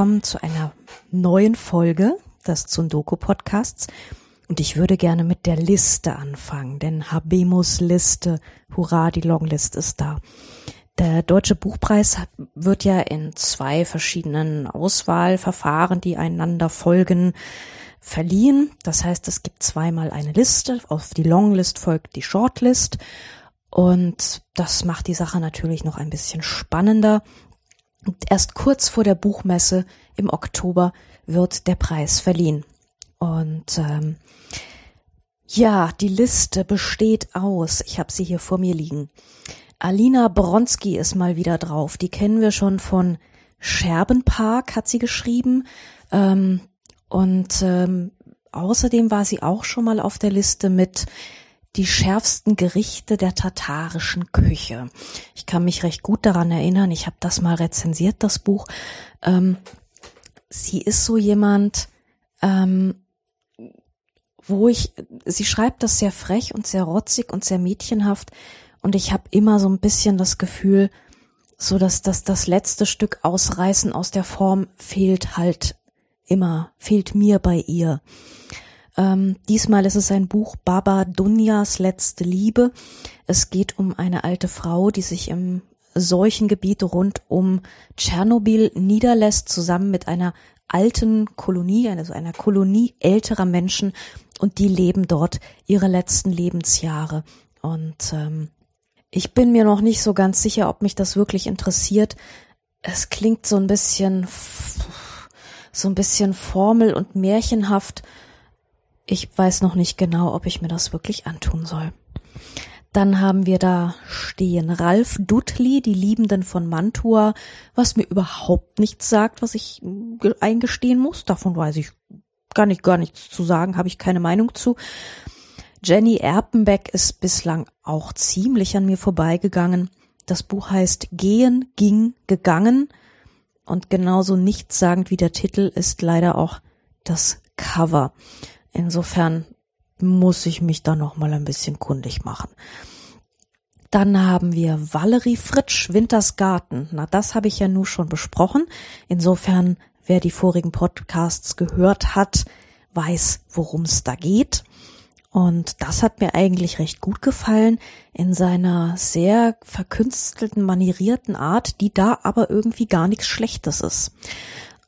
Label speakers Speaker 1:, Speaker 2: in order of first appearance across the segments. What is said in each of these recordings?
Speaker 1: Willkommen zu einer neuen Folge des Zundoku Podcasts. Und ich würde gerne mit der Liste anfangen, denn Habemus Liste, hurra, die Longlist ist da. Der Deutsche Buchpreis wird ja in zwei verschiedenen Auswahlverfahren, die einander folgen, verliehen. Das heißt, es gibt zweimal eine Liste. Auf die Longlist folgt die Shortlist. Und das macht die Sache natürlich noch ein bisschen spannender. Und erst kurz vor der Buchmesse im Oktober wird der Preis verliehen. Und ähm, ja, die Liste besteht aus. Ich habe sie hier vor mir liegen. Alina Bronski ist mal wieder drauf. Die kennen wir schon von Scherbenpark, hat sie geschrieben. Ähm, und ähm, außerdem war sie auch schon mal auf der Liste mit die schärfsten Gerichte der tatarischen Küche. Ich kann mich recht gut daran erinnern, ich habe das mal rezensiert, das Buch. Ähm, sie ist so jemand, ähm, wo ich, sie schreibt das sehr frech und sehr rotzig und sehr mädchenhaft und ich habe immer so ein bisschen das Gefühl, so dass das das letzte Stück ausreißen aus der Form fehlt halt immer, fehlt mir bei ihr. Ähm, diesmal ist es ein Buch Baba Dunjas letzte Liebe. Es geht um eine alte Frau, die sich im Seuchengebiet rund um Tschernobyl niederlässt, zusammen mit einer alten Kolonie, also einer Kolonie älterer Menschen, und die leben dort ihre letzten Lebensjahre. Und ähm, ich bin mir noch nicht so ganz sicher, ob mich das wirklich interessiert. Es klingt so ein bisschen, so ein bisschen formel und märchenhaft ich weiß noch nicht genau, ob ich mir das wirklich antun soll. Dann haben wir da stehen Ralf Dudley, die Liebenden von Mantua, was mir überhaupt nichts sagt, was ich eingestehen muss. Davon weiß ich gar nicht, gar nichts zu sagen, habe ich keine Meinung zu. Jenny Erpenbeck ist bislang auch ziemlich an mir vorbeigegangen. Das Buch heißt Gehen, ging, gegangen. Und genauso nichtssagend wie der Titel ist leider auch das Cover. Insofern muss ich mich da noch mal ein bisschen kundig machen. Dann haben wir Valerie Fritsch, Wintersgarten. Na, das habe ich ja nur schon besprochen. Insofern, wer die vorigen Podcasts gehört hat, weiß, worum es da geht. Und das hat mir eigentlich recht gut gefallen in seiner sehr verkünstelten, manierierten Art, die da aber irgendwie gar nichts Schlechtes ist.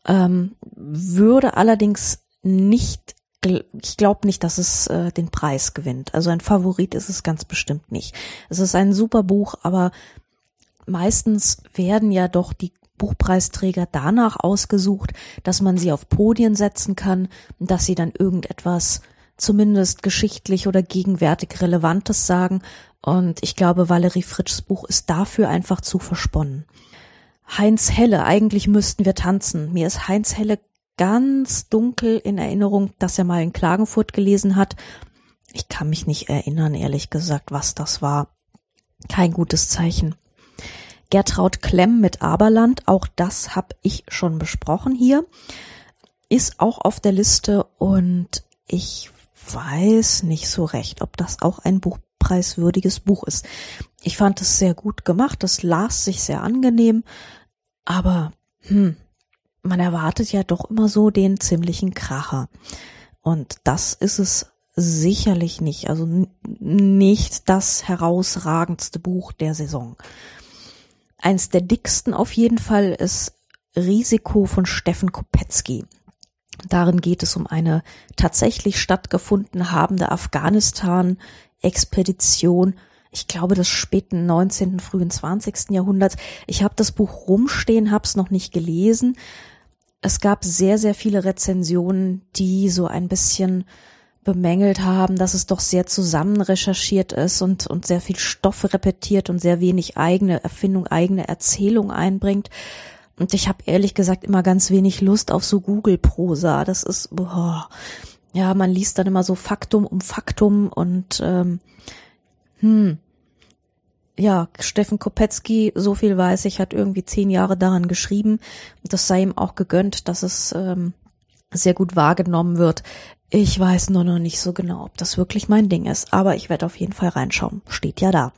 Speaker 1: Ähm, würde allerdings nicht ich glaube nicht, dass es äh, den Preis gewinnt. Also ein Favorit ist es ganz bestimmt nicht. Es ist ein super Buch, aber meistens werden ja doch die Buchpreisträger danach ausgesucht, dass man sie auf Podien setzen kann, dass sie dann irgendetwas zumindest geschichtlich oder gegenwärtig Relevantes sagen. Und ich glaube, Valerie Fritschs Buch ist dafür einfach zu versponnen. Heinz Helle, eigentlich müssten wir tanzen. Mir ist Heinz Helle ganz dunkel in Erinnerung, dass er mal in Klagenfurt gelesen hat. Ich kann mich nicht erinnern, ehrlich gesagt, was das war. Kein gutes Zeichen. Gertraud Klemm mit Aberland, auch das habe ich schon besprochen hier, ist auch auf der Liste und ich weiß nicht so recht, ob das auch ein buchpreiswürdiges Buch ist. Ich fand es sehr gut gemacht, es las sich sehr angenehm, aber hm, man erwartet ja doch immer so den ziemlichen Kracher. Und das ist es sicherlich nicht. Also nicht das herausragendste Buch der Saison. Eins der dicksten auf jeden Fall ist Risiko von Steffen Kopetzky. Darin geht es um eine tatsächlich stattgefunden habende Afghanistan-Expedition, ich glaube des späten 19., frühen 20. Jahrhunderts. Ich habe das Buch rumstehen, habe es noch nicht gelesen, es gab sehr, sehr viele Rezensionen, die so ein bisschen bemängelt haben, dass es doch sehr zusammen recherchiert ist und, und sehr viel Stoff repetiert und sehr wenig eigene Erfindung, eigene Erzählung einbringt. Und ich habe ehrlich gesagt immer ganz wenig Lust auf so Google-Prosa. Das ist, boah, ja, man liest dann immer so Faktum um Faktum und ähm, hm, ja, Steffen Kopetzky, so viel weiß ich, hat irgendwie zehn Jahre daran geschrieben. Das sei ihm auch gegönnt, dass es ähm, sehr gut wahrgenommen wird. Ich weiß nur noch nicht so genau, ob das wirklich mein Ding ist, aber ich werde auf jeden Fall reinschauen. Steht ja da.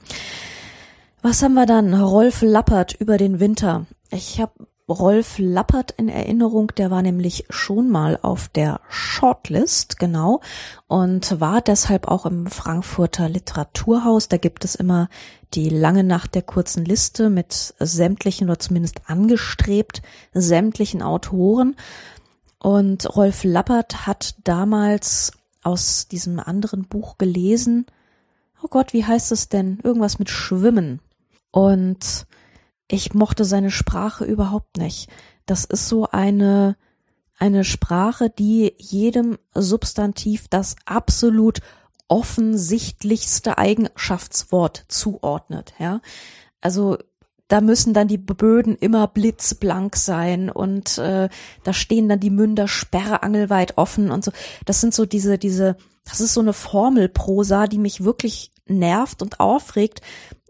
Speaker 1: Was haben wir dann? Rolf Lappert über den Winter. Ich habe Rolf Lappert in Erinnerung, der war nämlich schon mal auf der Shortlist, genau, und war deshalb auch im Frankfurter Literaturhaus. Da gibt es immer die lange Nacht der kurzen Liste mit sämtlichen oder zumindest angestrebt sämtlichen Autoren. Und Rolf Lappert hat damals aus diesem anderen Buch gelesen, oh Gott, wie heißt es denn? Irgendwas mit Schwimmen. Und ich mochte seine Sprache überhaupt nicht. Das ist so eine, eine Sprache, die jedem Substantiv das absolut offensichtlichste Eigenschaftswort zuordnet, ja. Also da müssen dann die Böden immer blitzblank sein und äh, da stehen dann die Münder sperrangelweit offen und so. Das sind so diese, diese, das ist so eine Formelprosa, die mich wirklich nervt und aufregt,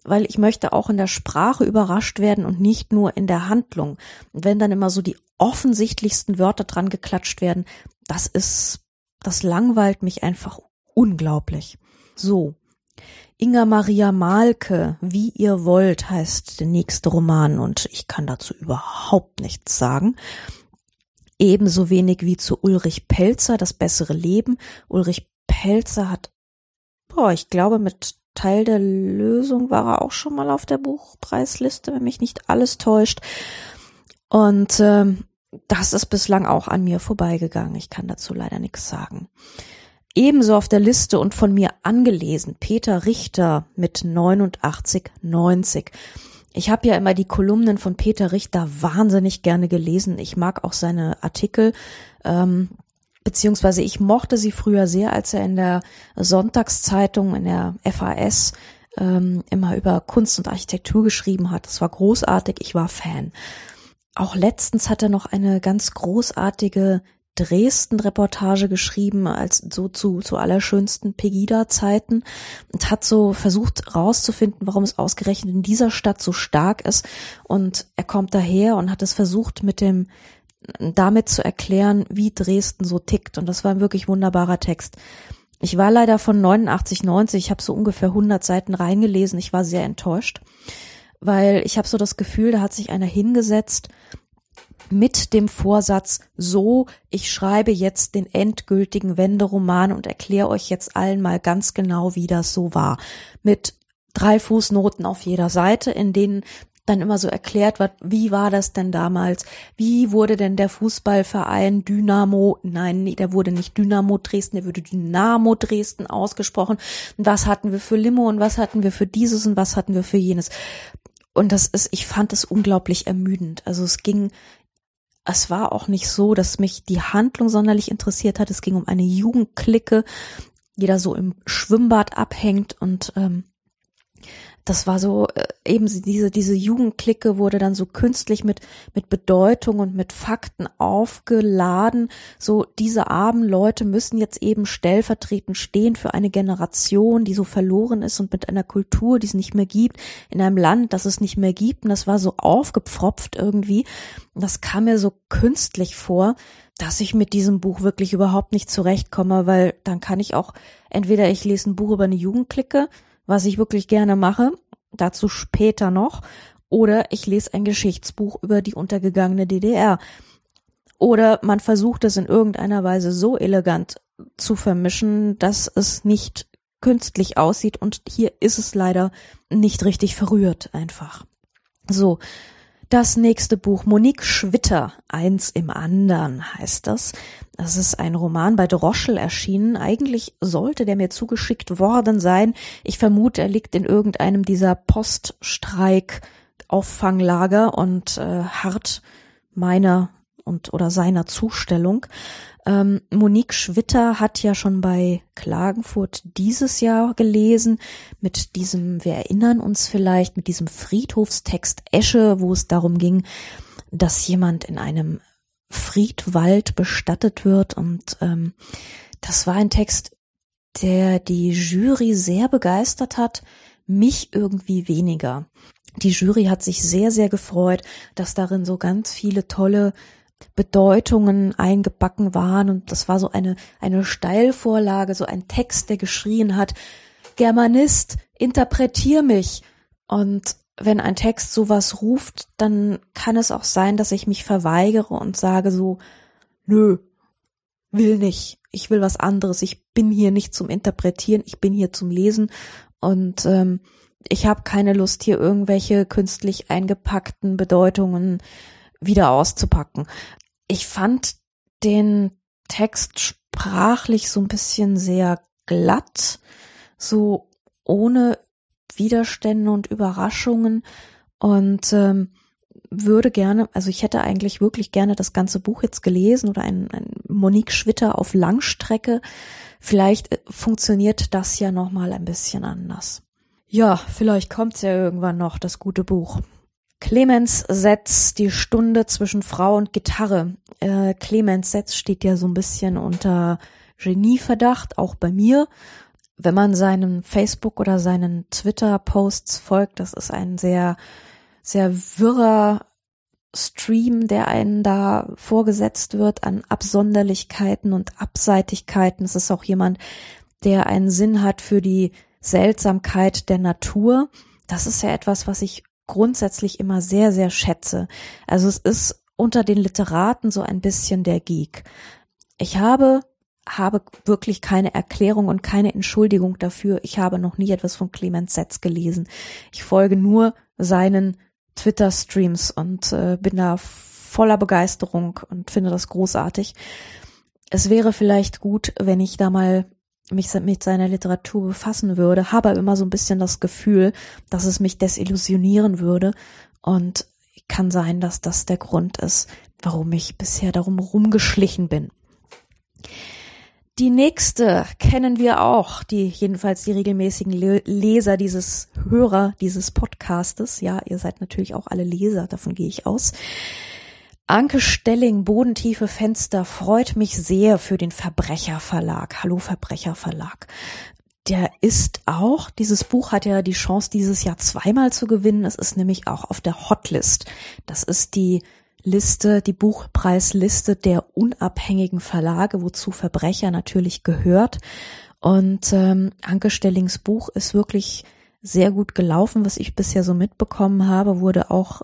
Speaker 1: weil ich möchte auch in der Sprache überrascht werden und nicht nur in der Handlung. Und wenn dann immer so die offensichtlichsten Wörter dran geklatscht werden, das ist, das langweilt mich einfach unglaublich. So. Inga Maria Malke, Wie ihr wollt, heißt der nächste Roman und ich kann dazu überhaupt nichts sagen. Ebenso wenig wie zu Ulrich Pelzer, Das bessere Leben. Ulrich Pelzer hat, boah, ich glaube, mit Teil der Lösung war er auch schon mal auf der Buchpreisliste, wenn mich nicht alles täuscht. Und ähm, das ist bislang auch an mir vorbeigegangen. Ich kann dazu leider nichts sagen. Ebenso auf der Liste und von mir angelesen Peter Richter mit 89,90. Ich habe ja immer die Kolumnen von Peter Richter wahnsinnig gerne gelesen. Ich mag auch seine Artikel. Ähm, beziehungsweise ich mochte sie früher sehr, als er in der Sonntagszeitung, in der FAS, ähm, immer über Kunst und Architektur geschrieben hat. Das war großartig, ich war Fan. Auch letztens hat er noch eine ganz großartige Dresden-Reportage geschrieben, als so zu, zu allerschönsten Pegida-Zeiten und hat so versucht rauszufinden, warum es ausgerechnet in dieser Stadt so stark ist. Und er kommt daher und hat es versucht mit dem damit zu erklären, wie Dresden so tickt. Und das war ein wirklich wunderbarer Text. Ich war leider von 89, 90, ich habe so ungefähr 100 Seiten reingelesen. Ich war sehr enttäuscht, weil ich habe so das Gefühl, da hat sich einer hingesetzt mit dem Vorsatz, so, ich schreibe jetzt den endgültigen Wenderoman und erkläre euch jetzt allen mal ganz genau, wie das so war. Mit drei Fußnoten auf jeder Seite, in denen dann immer so erklärt wird, wie war das denn damals? Wie wurde denn der Fußballverein Dynamo, nein, der wurde nicht Dynamo Dresden, der wurde Dynamo Dresden ausgesprochen. Und was hatten wir für Limo und was hatten wir für dieses und was hatten wir für jenes? Und das ist, ich fand es unglaublich ermüdend. Also es ging, es war auch nicht so, dass mich die Handlung sonderlich interessiert hat. Es ging um eine Jugendklicke, die da so im Schwimmbad abhängt und ähm, das war so äh, eben diese diese Jugendklicke wurde dann so künstlich mit mit Bedeutung und mit Fakten aufgeladen. So diese armen Leute müssen jetzt eben stellvertretend stehen für eine Generation, die so verloren ist und mit einer Kultur, die es nicht mehr gibt, in einem Land, das es nicht mehr gibt. Und das war so aufgepfropft irgendwie. Das kam mir so künstlich vor dass ich mit diesem Buch wirklich überhaupt nicht zurechtkomme, weil dann kann ich auch entweder ich lese ein Buch über eine Jugendklicke was ich wirklich gerne mache, dazu später noch, oder ich lese ein Geschichtsbuch über die untergegangene DDR. Oder man versucht es in irgendeiner Weise so elegant zu vermischen, dass es nicht künstlich aussieht und hier ist es leider nicht richtig verrührt einfach. So, das nächste Buch, Monique Schwitter, eins im anderen heißt das. Das ist ein Roman bei Droschel erschienen. Eigentlich sollte der mir zugeschickt worden sein. Ich vermute, er liegt in irgendeinem dieser Poststreik-Auffanglager und äh, hart meiner und oder seiner Zustellung. Ähm, Monique Schwitter hat ja schon bei Klagenfurt dieses Jahr gelesen mit diesem, wir erinnern uns vielleicht, mit diesem Friedhofstext Esche, wo es darum ging, dass jemand in einem Friedwald bestattet wird und ähm, das war ein Text, der die Jury sehr begeistert hat, mich irgendwie weniger. Die Jury hat sich sehr, sehr gefreut, dass darin so ganz viele tolle Bedeutungen eingebacken waren. Und das war so eine, eine Steilvorlage, so ein Text, der geschrien hat, Germanist, interpretier mich. Und wenn ein Text sowas ruft, dann kann es auch sein, dass ich mich verweigere und sage so, nö, will nicht, ich will was anderes, ich bin hier nicht zum Interpretieren, ich bin hier zum Lesen. Und ähm, ich habe keine Lust, hier irgendwelche künstlich eingepackten Bedeutungen wieder auszupacken. Ich fand den Text sprachlich so ein bisschen sehr glatt, so ohne Widerstände und Überraschungen und ähm, würde gerne, also ich hätte eigentlich wirklich gerne das ganze Buch jetzt gelesen oder ein, ein Monique Schwitter auf Langstrecke. Vielleicht äh, funktioniert das ja noch mal ein bisschen anders. Ja, vielleicht kommt's ja irgendwann noch, das gute Buch. Clemens Setz, die Stunde zwischen Frau und Gitarre. Äh, Clemens Setz steht ja so ein bisschen unter Genieverdacht, auch bei mir wenn man seinen Facebook oder seinen Twitter-Posts folgt, das ist ein sehr, sehr wirrer Stream, der einen da vorgesetzt wird an Absonderlichkeiten und Abseitigkeiten. Es ist auch jemand, der einen Sinn hat für die Seltsamkeit der Natur. Das ist ja etwas, was ich grundsätzlich immer sehr, sehr schätze. Also es ist unter den Literaten so ein bisschen der Geek. Ich habe habe wirklich keine Erklärung und keine Entschuldigung dafür. Ich habe noch nie etwas von Clemens Setz gelesen. Ich folge nur seinen Twitter-Streams und äh, bin da voller Begeisterung und finde das großartig. Es wäre vielleicht gut, wenn ich da mal mich mit seiner Literatur befassen würde, habe immer so ein bisschen das Gefühl, dass es mich desillusionieren würde und kann sein, dass das der Grund ist, warum ich bisher darum rumgeschlichen bin. Die nächste kennen wir auch, die jedenfalls die regelmäßigen Leser dieses Hörer dieses Podcastes. Ja, ihr seid natürlich auch alle Leser, davon gehe ich aus. Anke Stelling, Bodentiefe Fenster, freut mich sehr für den Verbrecherverlag. Hallo Verbrecherverlag. Der ist auch, dieses Buch hat ja die Chance, dieses Jahr zweimal zu gewinnen. Es ist nämlich auch auf der Hotlist. Das ist die Liste, die Buchpreisliste der unabhängigen Verlage, wozu Verbrecher natürlich gehört. Und ähm, Anke Stellings Buch ist wirklich sehr gut gelaufen, was ich bisher so mitbekommen habe, wurde auch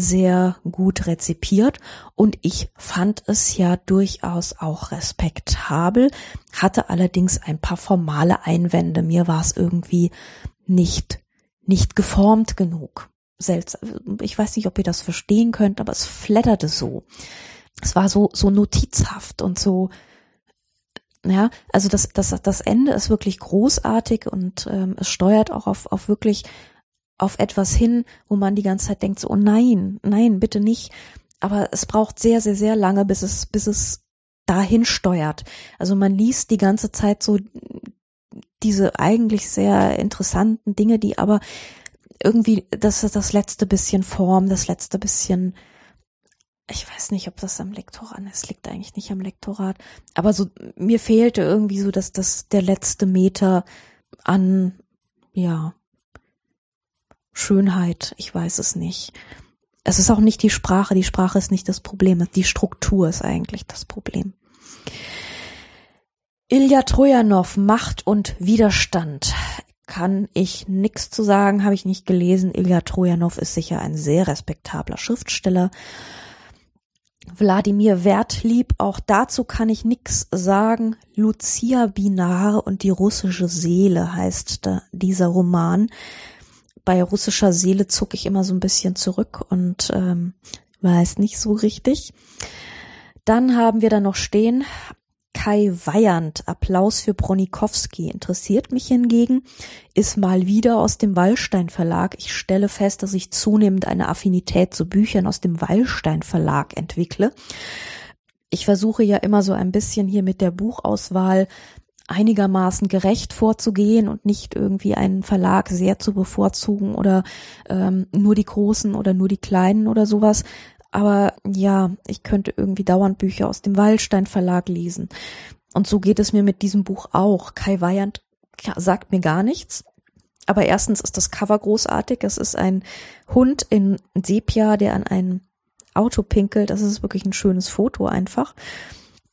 Speaker 1: sehr gut rezipiert und ich fand es ja durchaus auch respektabel, hatte allerdings ein paar formale Einwände. Mir war es irgendwie nicht, nicht geformt genug seltsam. Ich weiß nicht, ob ihr das verstehen könnt, aber es flatterte so. Es war so, so notizhaft und so, ja, also das, das, das Ende ist wirklich großartig und ähm, es steuert auch auf, auf wirklich auf etwas hin, wo man die ganze Zeit denkt, so, oh nein, nein, bitte nicht. Aber es braucht sehr, sehr, sehr lange, bis es, bis es dahin steuert. Also man liest die ganze Zeit so diese eigentlich sehr interessanten Dinge, die aber irgendwie das ist das letzte bisschen Form, das letzte bisschen ich weiß nicht, ob das am Lektorat ist, liegt eigentlich nicht am Lektorat, aber so mir fehlte irgendwie so dass das der letzte Meter an ja Schönheit, ich weiß es nicht. Es ist auch nicht die Sprache, die Sprache ist nicht das Problem, die Struktur ist eigentlich das Problem. Ilja Trojanow, Macht und Widerstand kann ich nix zu sagen, habe ich nicht gelesen. Ilya Trojanow ist sicher ein sehr respektabler Schriftsteller. Wladimir Wertlieb, auch dazu kann ich nix sagen. Lucia Binar und die russische Seele heißt dieser Roman. Bei russischer Seele zucke ich immer so ein bisschen zurück und ähm, weiß nicht so richtig. Dann haben wir da noch stehen Kai Weyand, Applaus für Bronikowski, interessiert mich hingegen, ist mal wieder aus dem Wallstein Verlag. Ich stelle fest, dass ich zunehmend eine Affinität zu Büchern aus dem Wallstein Verlag entwickle. Ich versuche ja immer so ein bisschen hier mit der Buchauswahl einigermaßen gerecht vorzugehen und nicht irgendwie einen Verlag sehr zu bevorzugen oder ähm, nur die großen oder nur die kleinen oder sowas, aber ja, ich könnte irgendwie dauernd Bücher aus dem Wallstein Verlag lesen. Und so geht es mir mit diesem Buch auch. Kai Weyand sagt mir gar nichts. Aber erstens ist das Cover großartig. Es ist ein Hund in Sepia, der an ein Auto pinkelt. Das ist wirklich ein schönes Foto einfach.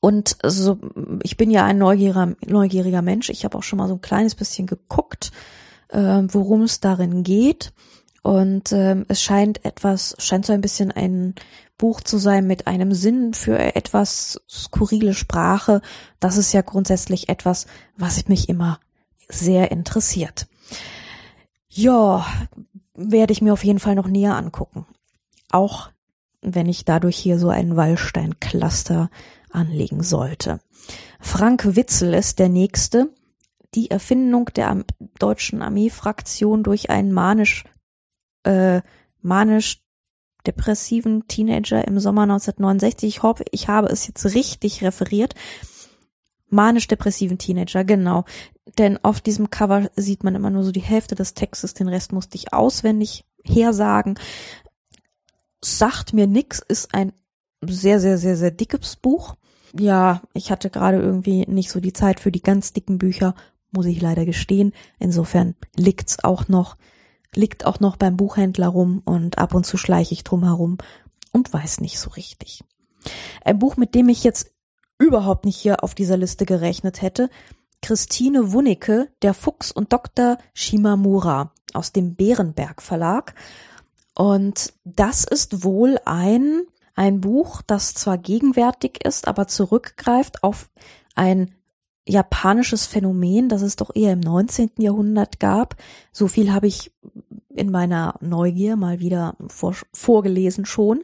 Speaker 1: Und so, ich bin ja ein neugieriger, neugieriger Mensch. Ich habe auch schon mal so ein kleines bisschen geguckt, äh, worum es darin geht. Und ähm, es scheint etwas, scheint so ein bisschen ein Buch zu sein mit einem Sinn für etwas skurrile Sprache. Das ist ja grundsätzlich etwas, was mich immer sehr interessiert. Ja, werde ich mir auf jeden Fall noch näher angucken. Auch wenn ich dadurch hier so ein Wallstein-Cluster anlegen sollte. Frank Witzel ist der nächste. Die Erfindung der deutschen Armeefraktion durch einen manisch, äh, manisch depressiven Teenager im Sommer 1969. Ich hoffe, ich habe es jetzt richtig referiert. Manisch-depressiven Teenager, genau. Denn auf diesem Cover sieht man immer nur so die Hälfte des Textes, den Rest musste ich auswendig hersagen. Sagt mir nix, ist ein sehr, sehr, sehr, sehr dickes Buch. Ja, ich hatte gerade irgendwie nicht so die Zeit für die ganz dicken Bücher, muss ich leider gestehen. Insofern liegt's auch noch, liegt auch noch beim Buchhändler rum und ab und zu schleiche ich drum herum und weiß nicht so richtig. Ein Buch, mit dem ich jetzt überhaupt nicht hier auf dieser Liste gerechnet hätte, Christine Wunicke, der Fuchs und Dr. Shimamura aus dem Bärenberg Verlag. Und das ist wohl ein, ein Buch, das zwar gegenwärtig ist, aber zurückgreift auf ein japanisches Phänomen, das es doch eher im 19. Jahrhundert gab. So viel habe ich in meiner Neugier mal wieder vor, vorgelesen schon.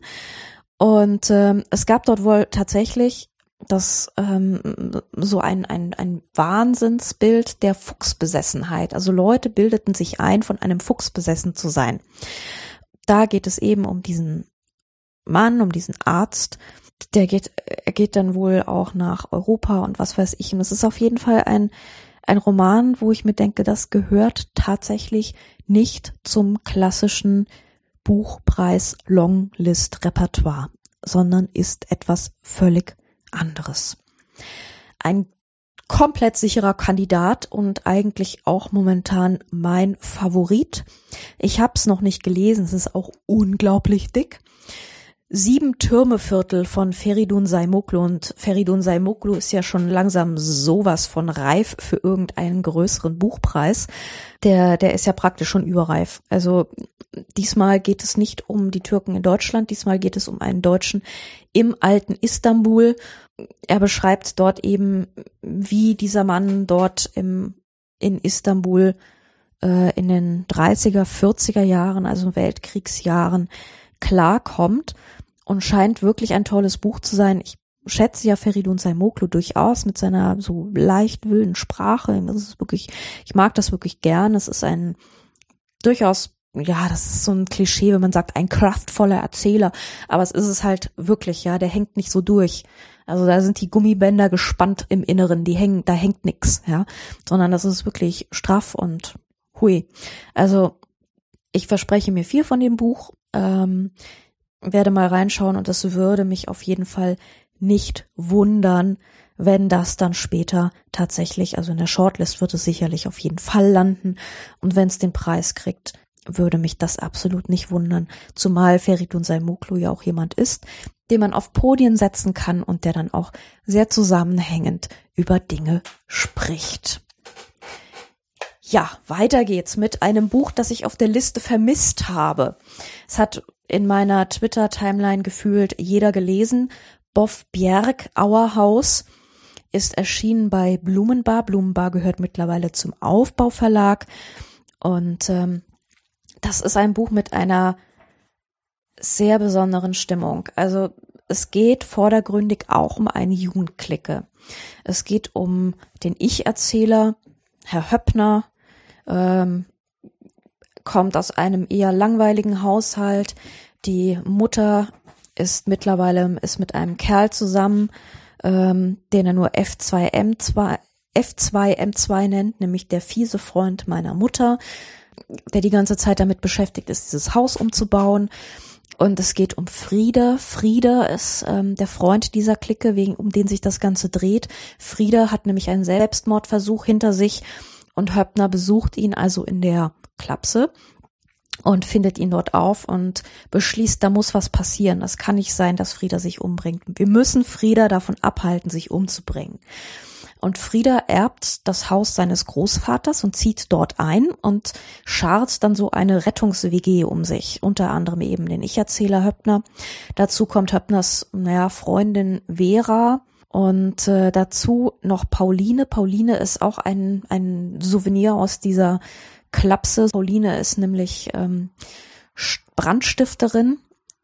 Speaker 1: Und ähm, es gab dort wohl tatsächlich das ähm, so ein, ein, ein Wahnsinnsbild der Fuchsbesessenheit. Also Leute bildeten sich ein, von einem Fuchs besessen zu sein. Da geht es eben um diesen Mann, um diesen Arzt. Der geht, er geht dann wohl auch nach Europa und was weiß ich. Und es ist auf jeden Fall ein, ein Roman, wo ich mir denke, das gehört tatsächlich nicht zum klassischen Buchpreis Longlist Repertoire, sondern ist etwas völlig anderes. Ein komplett sicherer Kandidat und eigentlich auch momentan mein Favorit. Ich habe es noch nicht gelesen, es ist auch unglaublich dick. Sieben Türmeviertel von Feridun Saimoklu und Feridun Saimoklu ist ja schon langsam sowas von reif für irgendeinen größeren Buchpreis. Der, der ist ja praktisch schon überreif. Also diesmal geht es nicht um die Türken in Deutschland, diesmal geht es um einen Deutschen im alten Istanbul. Er beschreibt dort eben, wie dieser Mann dort im, in Istanbul äh, in den 30er, 40er Jahren, also Weltkriegsjahren, klarkommt und scheint wirklich ein tolles Buch zu sein. Ich schätze ja Feridun Saimoklu durchaus mit seiner so leicht wilden Sprache. Das ist wirklich, ich mag das wirklich gern. Es ist ein durchaus, ja, das ist so ein Klischee, wenn man sagt, ein kraftvoller Erzähler. Aber es ist es halt wirklich, ja, der hängt nicht so durch. Also da sind die Gummibänder gespannt im Inneren, die hängen, da hängt nix, ja, sondern das ist wirklich straff und hui. Also ich verspreche mir viel von dem Buch. Ähm, werde mal reinschauen und es würde mich auf jeden Fall nicht wundern, wenn das dann später tatsächlich, also in der Shortlist wird es sicherlich auf jeden Fall landen und wenn es den Preis kriegt, würde mich das absolut nicht wundern, zumal Feridun Saimoklu ja auch jemand ist, den man auf Podien setzen kann und der dann auch sehr zusammenhängend über Dinge spricht. Ja, weiter geht's mit einem Buch, das ich auf der Liste vermisst habe. Es hat in meiner Twitter-Timeline gefühlt jeder gelesen. Boff Bjerg, Auerhaus, ist erschienen bei Blumenbar. Blumenbar gehört mittlerweile zum Aufbauverlag. Und ähm, das ist ein Buch mit einer sehr besonderen Stimmung. Also es geht vordergründig auch um eine Jugendklicke. Es geht um den Ich-Erzähler, Herr Höppner, ähm, kommt aus einem eher langweiligen Haushalt. Die Mutter ist mittlerweile ist mit einem Kerl zusammen, ähm, den er nur F2M2 F2M2 nennt, nämlich der fiese Freund meiner Mutter, der die ganze Zeit damit beschäftigt ist, dieses Haus umzubauen. Und es geht um Frieda. Frieda ist ähm, der Freund dieser Clique, wegen, um den sich das Ganze dreht. Frieda hat nämlich einen Selbstmordversuch hinter sich und Höppner besucht ihn also in der Klapse und findet ihn dort auf und beschließt, da muss was passieren. Das kann nicht sein, dass Frieda sich umbringt. Wir müssen Frieda davon abhalten, sich umzubringen. Und Frieda erbt das Haus seines Großvaters und zieht dort ein und schart dann so eine Rettungs-WG um sich, unter anderem eben den Ich-Erzähler Höppner. Dazu kommt Höppners, naja, Freundin Vera, und äh, dazu noch Pauline. Pauline ist auch ein, ein Souvenir aus dieser Klapse. Pauline ist nämlich ähm, Brandstifterin.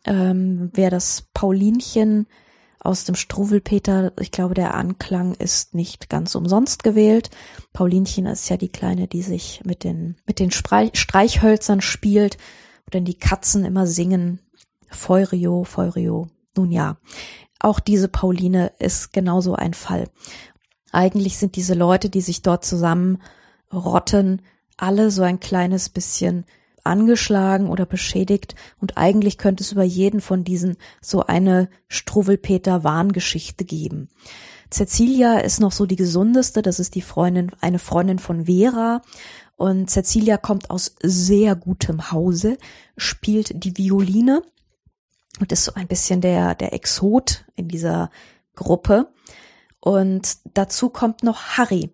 Speaker 1: Ähm, wer das Paulinchen aus dem Struwelpeter, ich glaube, der Anklang ist nicht ganz umsonst gewählt. Paulinchen ist ja die Kleine, die sich mit den, mit den Streichhölzern spielt, denn die Katzen immer singen. Feurio, Feurio. Nun ja, auch diese Pauline ist genauso ein Fall. Eigentlich sind diese Leute, die sich dort zusammenrotten, alle so ein kleines bisschen angeschlagen oder beschädigt und eigentlich könnte es über jeden von diesen so eine Struwelpeter Warngeschichte geben. Cecilia ist noch so die gesundeste, das ist die Freundin, eine Freundin von Vera und Cecilia kommt aus sehr gutem Hause, spielt die Violine und ist so ein bisschen der, der Exot in dieser Gruppe. Und dazu kommt noch Harry.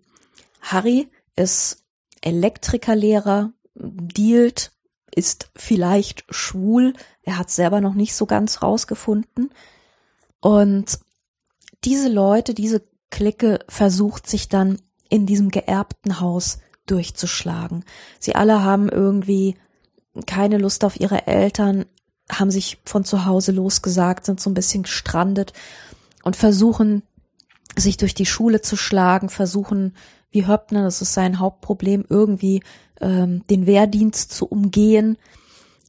Speaker 1: Harry ist Elektrikerlehrer, dealt, ist vielleicht schwul. Er hat selber noch nicht so ganz rausgefunden. Und diese Leute, diese Clique versucht sich dann in diesem geerbten Haus durchzuschlagen. Sie alle haben irgendwie keine Lust auf ihre Eltern, haben sich von zu Hause losgesagt, sind so ein bisschen gestrandet und versuchen, sich durch die Schule zu schlagen, versuchen, wie Höppner, das ist sein Hauptproblem, irgendwie ähm, den Wehrdienst zu umgehen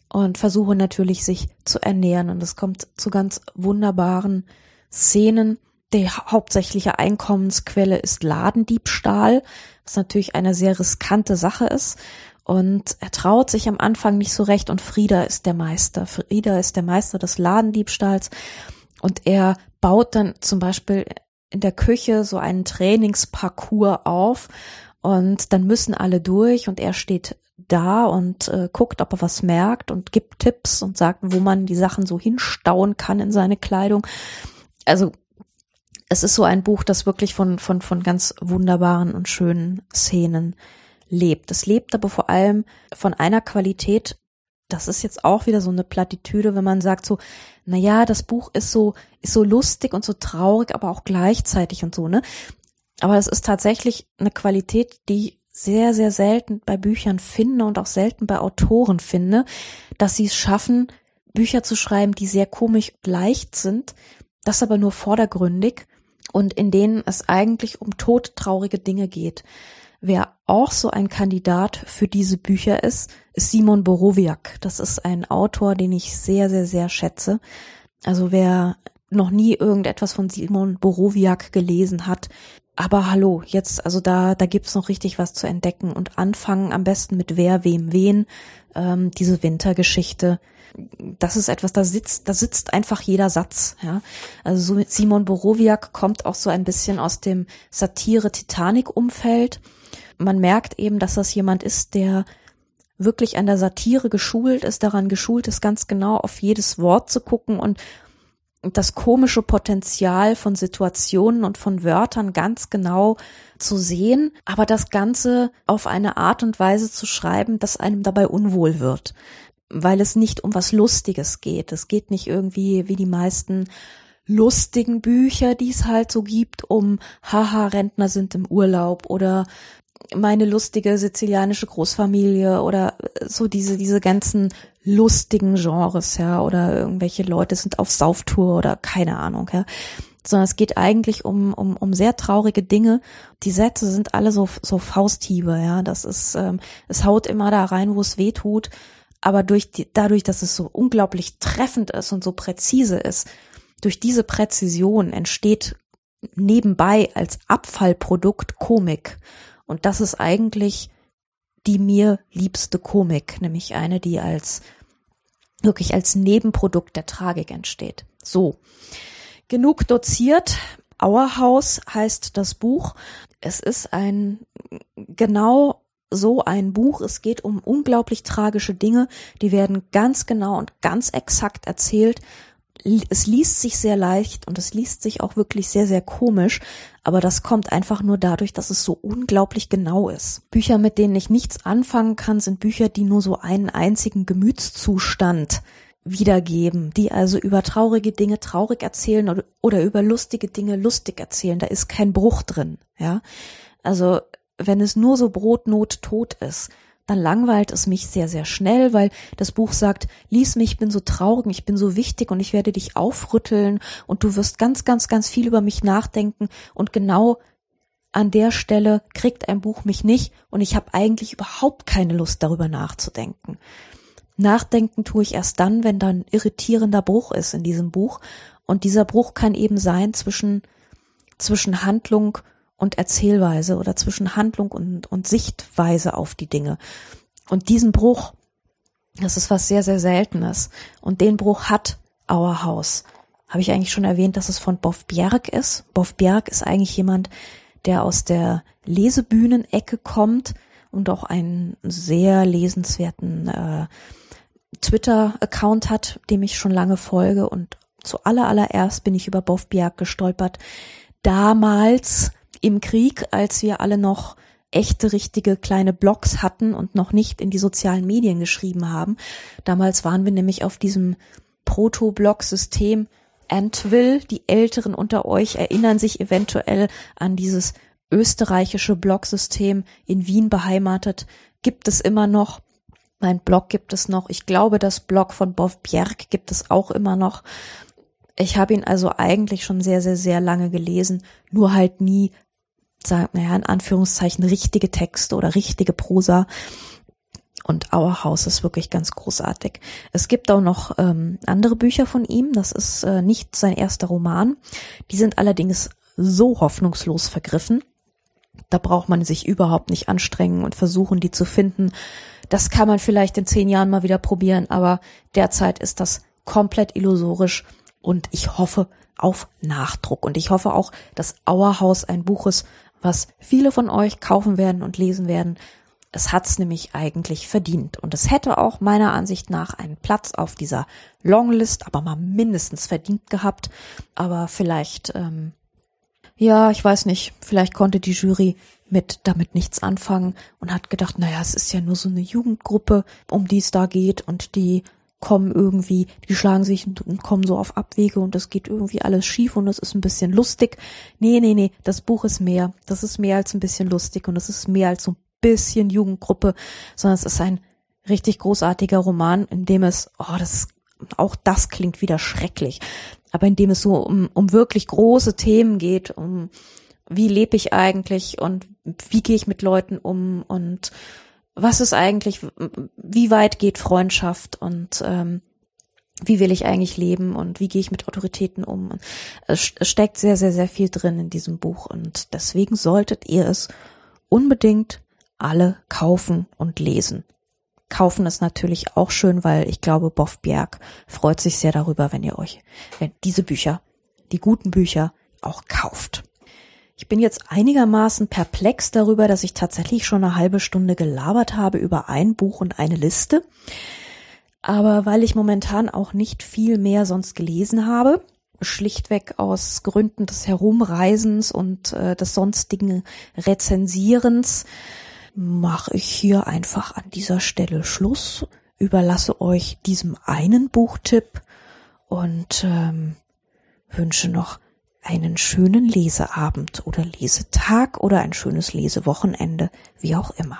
Speaker 1: und versuchen natürlich, sich zu ernähren. Und es kommt zu ganz wunderbaren Szenen. Die hauptsächliche Einkommensquelle ist Ladendiebstahl, was natürlich eine sehr riskante Sache ist. Und er traut sich am Anfang nicht so recht und Frieda ist der Meister. Frieda ist der Meister des Ladendiebstahls und er baut dann zum Beispiel in der Küche so einen Trainingsparcours auf und dann müssen alle durch und er steht da und äh, guckt, ob er was merkt und gibt Tipps und sagt, wo man die Sachen so hinstauen kann in seine Kleidung. Also es ist so ein Buch, das wirklich von, von, von ganz wunderbaren und schönen Szenen lebt. Es lebt aber vor allem von einer Qualität, das ist jetzt auch wieder so eine Plattitüde, wenn man sagt so, na ja, das Buch ist so, ist so lustig und so traurig, aber auch gleichzeitig und so, ne? Aber es ist tatsächlich eine Qualität, die sehr, sehr selten bei Büchern finde und auch selten bei Autoren finde, dass sie es schaffen, Bücher zu schreiben, die sehr komisch leicht sind, das aber nur vordergründig und in denen es eigentlich um todtraurige Dinge geht. Wer auch so ein Kandidat für diese Bücher ist, ist Simon Borowiak. Das ist ein Autor, den ich sehr, sehr, sehr schätze. Also wer noch nie irgendetwas von Simon Borowiak gelesen hat, aber hallo, jetzt, also da, da gibt's noch richtig was zu entdecken und anfangen am besten mit Wer, wem, wen, ähm, diese Wintergeschichte. Das ist etwas, da sitzt, da sitzt einfach jeder Satz, ja. Also Simon Borowiak kommt auch so ein bisschen aus dem Satire-Titanic-Umfeld man merkt eben, dass das jemand ist, der wirklich an der Satire geschult ist, daran geschult ist, ganz genau auf jedes Wort zu gucken und das komische Potenzial von Situationen und von Wörtern ganz genau zu sehen, aber das Ganze auf eine Art und Weise zu schreiben, dass einem dabei unwohl wird, weil es nicht um was Lustiges geht. Es geht nicht irgendwie wie die meisten lustigen Bücher, die es halt so gibt, um Haha, Rentner sind im Urlaub oder meine lustige sizilianische Großfamilie oder so diese, diese ganzen lustigen Genres, ja, oder irgendwelche Leute sind auf Sauftour oder keine Ahnung, ja. Sondern es geht eigentlich um, um, um sehr traurige Dinge. Die Sätze sind alle so, so Fausthiebe, ja. Das ist, ähm, es haut immer da rein, wo es weh tut. Aber durch die, dadurch, dass es so unglaublich treffend ist und so präzise ist, durch diese Präzision entsteht nebenbei als Abfallprodukt Komik. Und das ist eigentlich die mir liebste Komik, nämlich eine, die als wirklich als Nebenprodukt der Tragik entsteht. So. Genug doziert. Auerhaus heißt das Buch. Es ist ein genau so ein Buch. Es geht um unglaublich tragische Dinge. Die werden ganz genau und ganz exakt erzählt. Es liest sich sehr leicht und es liest sich auch wirklich sehr, sehr komisch, aber das kommt einfach nur dadurch, dass es so unglaublich genau ist. Bücher, mit denen ich nichts anfangen kann, sind Bücher, die nur so einen einzigen Gemütszustand wiedergeben, die also über traurige Dinge traurig erzählen oder, oder über lustige Dinge lustig erzählen. Da ist kein Bruch drin, ja. Also, wenn es nur so Brotnot tot ist, dann langweilt es mich sehr, sehr schnell, weil das Buch sagt, lies mich, ich bin so traurig, ich bin so wichtig und ich werde dich aufrütteln und du wirst ganz, ganz, ganz viel über mich nachdenken und genau an der Stelle kriegt ein Buch mich nicht und ich habe eigentlich überhaupt keine Lust darüber nachzudenken. Nachdenken tue ich erst dann, wenn da ein irritierender Bruch ist in diesem Buch und dieser Bruch kann eben sein zwischen zwischen Handlung und Erzählweise oder zwischen Handlung und, und Sichtweise auf die Dinge. Und diesen Bruch, das ist was sehr, sehr Seltenes. Und den Bruch hat Auerhaus. Habe ich eigentlich schon erwähnt, dass es von Boff Bjerg ist. Boff Bjerg ist eigentlich jemand, der aus der Lesebühnenecke kommt und auch einen sehr lesenswerten äh, Twitter-Account hat, dem ich schon lange folge. Und zuallererst bin ich über Boff Bjerg gestolpert. Damals im Krieg, als wir alle noch echte, richtige kleine Blogs hatten und noch nicht in die sozialen Medien geschrieben haben. Damals waren wir nämlich auf diesem Proto-Blog-System Antwill. Die Älteren unter euch erinnern sich eventuell an dieses österreichische Blog-System in Wien beheimatet. Gibt es immer noch. Mein Blog gibt es noch. Ich glaube, das Blog von Bob Bjerg gibt es auch immer noch. Ich habe ihn also eigentlich schon sehr, sehr, sehr lange gelesen, nur halt nie sagen, naja, in Anführungszeichen richtige Texte oder richtige Prosa. Und Our House ist wirklich ganz großartig. Es gibt auch noch ähm, andere Bücher von ihm. Das ist äh, nicht sein erster Roman. Die sind allerdings so hoffnungslos vergriffen. Da braucht man sich überhaupt nicht anstrengen und versuchen, die zu finden. Das kann man vielleicht in zehn Jahren mal wieder probieren, aber derzeit ist das komplett illusorisch und ich hoffe auf Nachdruck. Und ich hoffe auch, dass Auerhaus ein Buch ist, was viele von euch kaufen werden und lesen werden. Es hat's nämlich eigentlich verdient. Und es hätte auch meiner Ansicht nach einen Platz auf dieser Longlist, aber mal mindestens verdient gehabt. Aber vielleicht, ähm, ja, ich weiß nicht, vielleicht konnte die Jury mit damit nichts anfangen und hat gedacht, naja, es ist ja nur so eine Jugendgruppe, um die es da geht und die kommen irgendwie, die schlagen sich und kommen so auf Abwege und das geht irgendwie alles schief und das ist ein bisschen lustig. Nee, nee, nee, das Buch ist mehr. Das ist mehr als ein bisschen lustig und es ist mehr als so ein bisschen Jugendgruppe, sondern es ist ein richtig großartiger Roman, in dem es, oh, das auch das klingt wieder schrecklich, aber in dem es so um, um wirklich große Themen geht, um wie lebe ich eigentlich und wie gehe ich mit Leuten um und was ist eigentlich, wie weit geht Freundschaft und ähm, wie will ich eigentlich leben und wie gehe ich mit Autoritäten um. Es steckt sehr, sehr, sehr viel drin in diesem Buch und deswegen solltet ihr es unbedingt alle kaufen und lesen. Kaufen ist natürlich auch schön, weil ich glaube, Boff Bjerg freut sich sehr darüber, wenn ihr euch, wenn diese Bücher, die guten Bücher, auch kauft. Ich bin jetzt einigermaßen perplex darüber, dass ich tatsächlich schon eine halbe Stunde gelabert habe über ein Buch und eine Liste. Aber weil ich momentan auch nicht viel mehr sonst gelesen habe, schlichtweg aus Gründen des Herumreisens und äh, des sonstigen Rezensierens, mache ich hier einfach an dieser Stelle Schluss, überlasse euch diesem einen Buchtipp und ähm, wünsche noch einen schönen Leseabend oder Lesetag oder ein schönes Lesewochenende, wie auch immer.